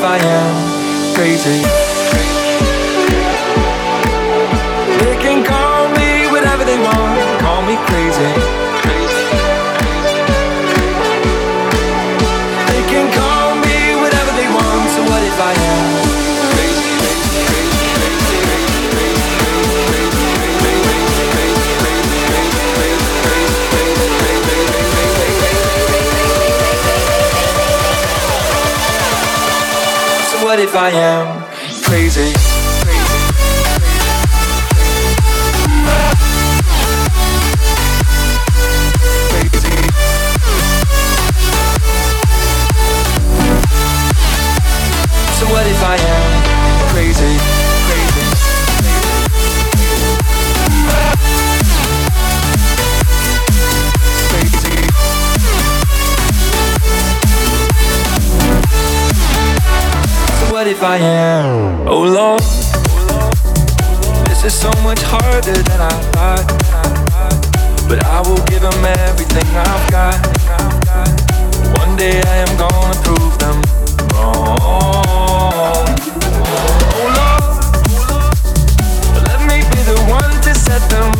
if I am I am? Oh Lord, this is so much harder than I thought. But I will give them everything I've got. One day I am gonna prove them wrong. Oh Lord, let me be the one to set them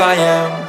I am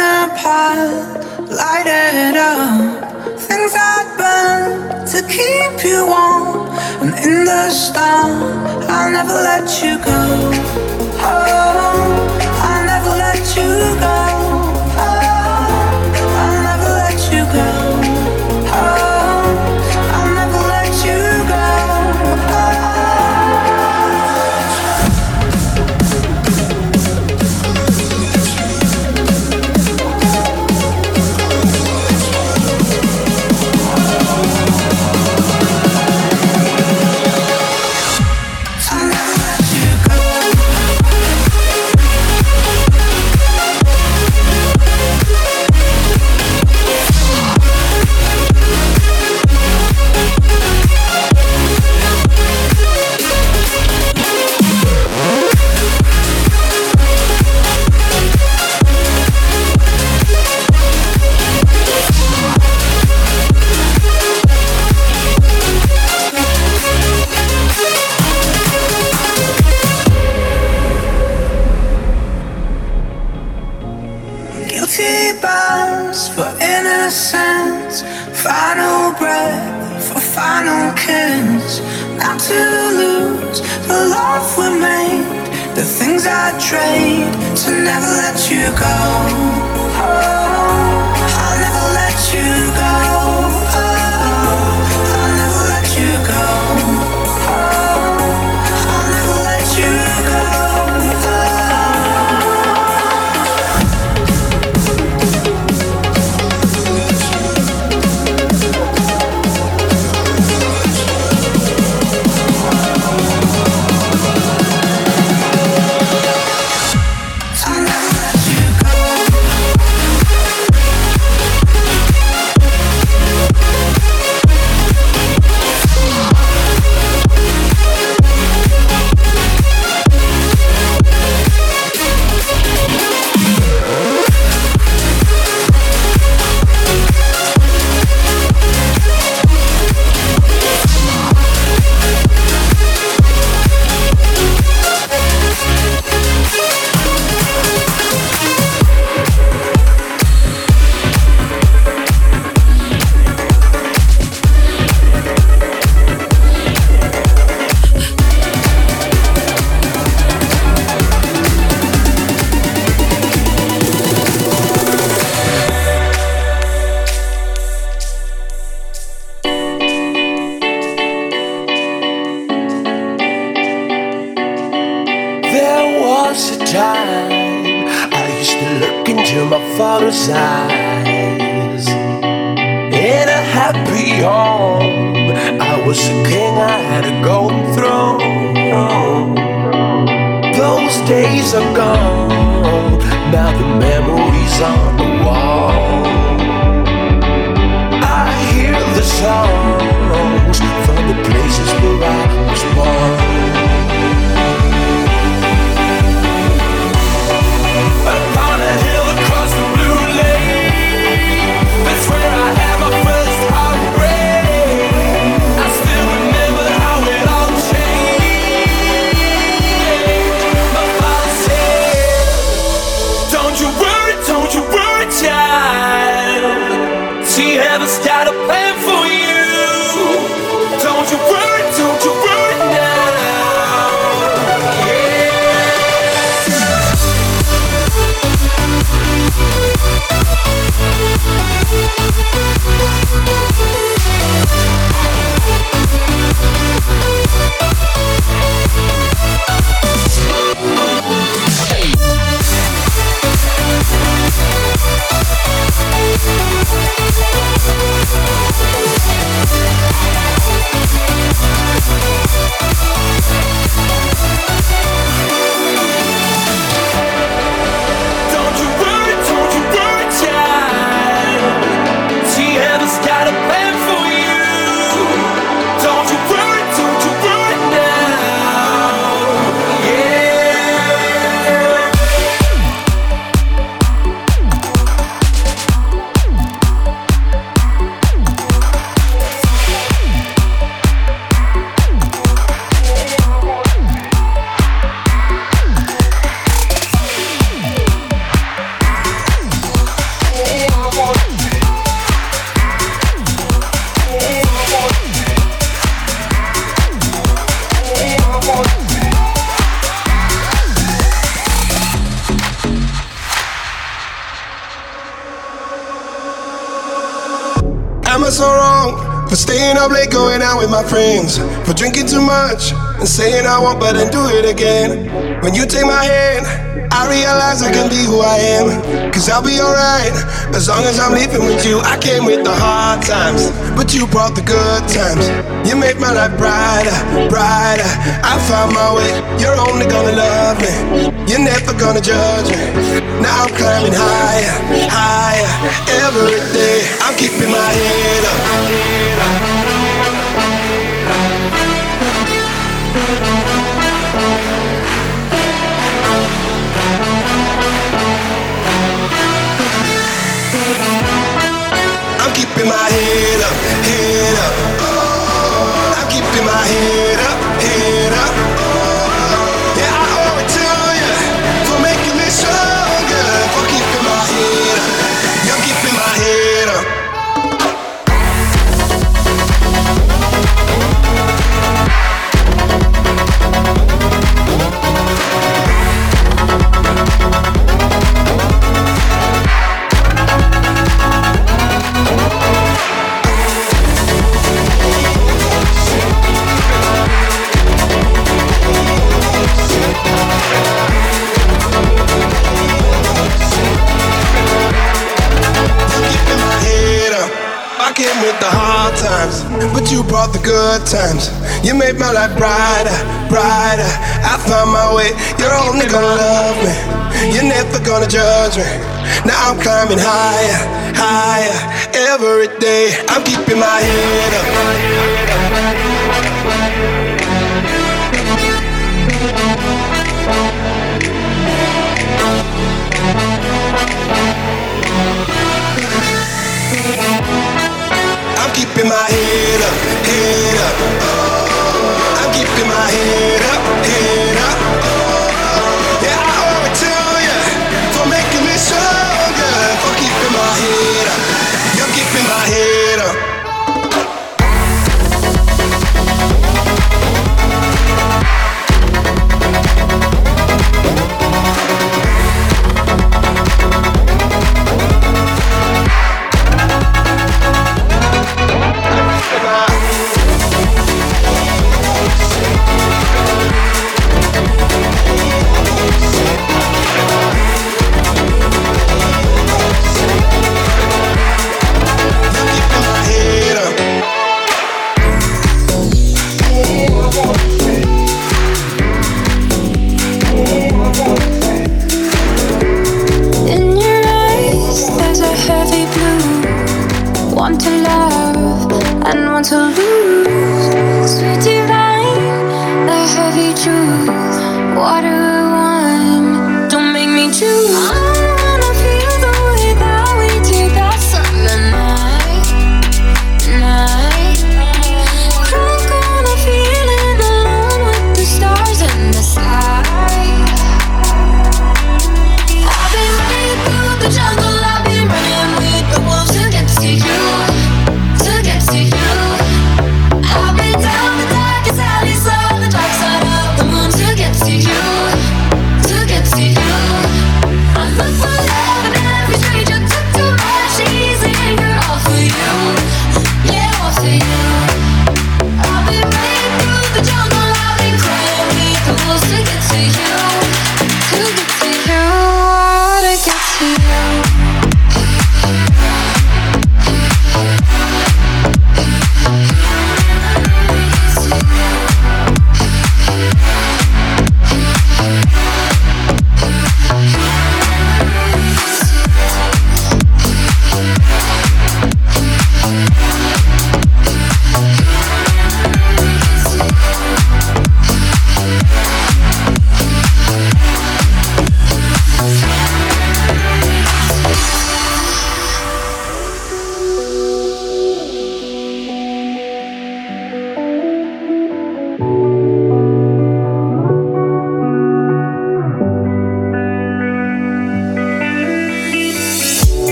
apart, lighted up. Things I burn to keep you warm. And in the storm, I'll never let you go. Oh. to never let you go. Thank with my friends, for drinking too much and saying I won't, but then do it again. When you take my hand. I realize I can be who I am, cause I'll be alright as long as I'm leaving with you. I came with the hard times, but you brought the good times. You made my life brighter, brighter. I found my way, you're only gonna love me, you're never gonna judge me. Now I'm climbing higher, higher every day. I'm keeping my head good times. You made my life brighter, brighter. I found my way. You're only gonna love me. You're never gonna judge me. Now I'm climbing higher, higher every day. I'm keeping my head up. Keeping my head up, head up. I'm keeping my head up, head up.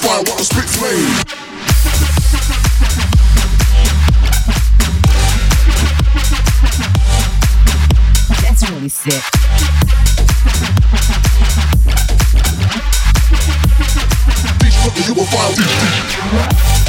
define what a spit's flame. That's really sick. These fuckers, you will find these.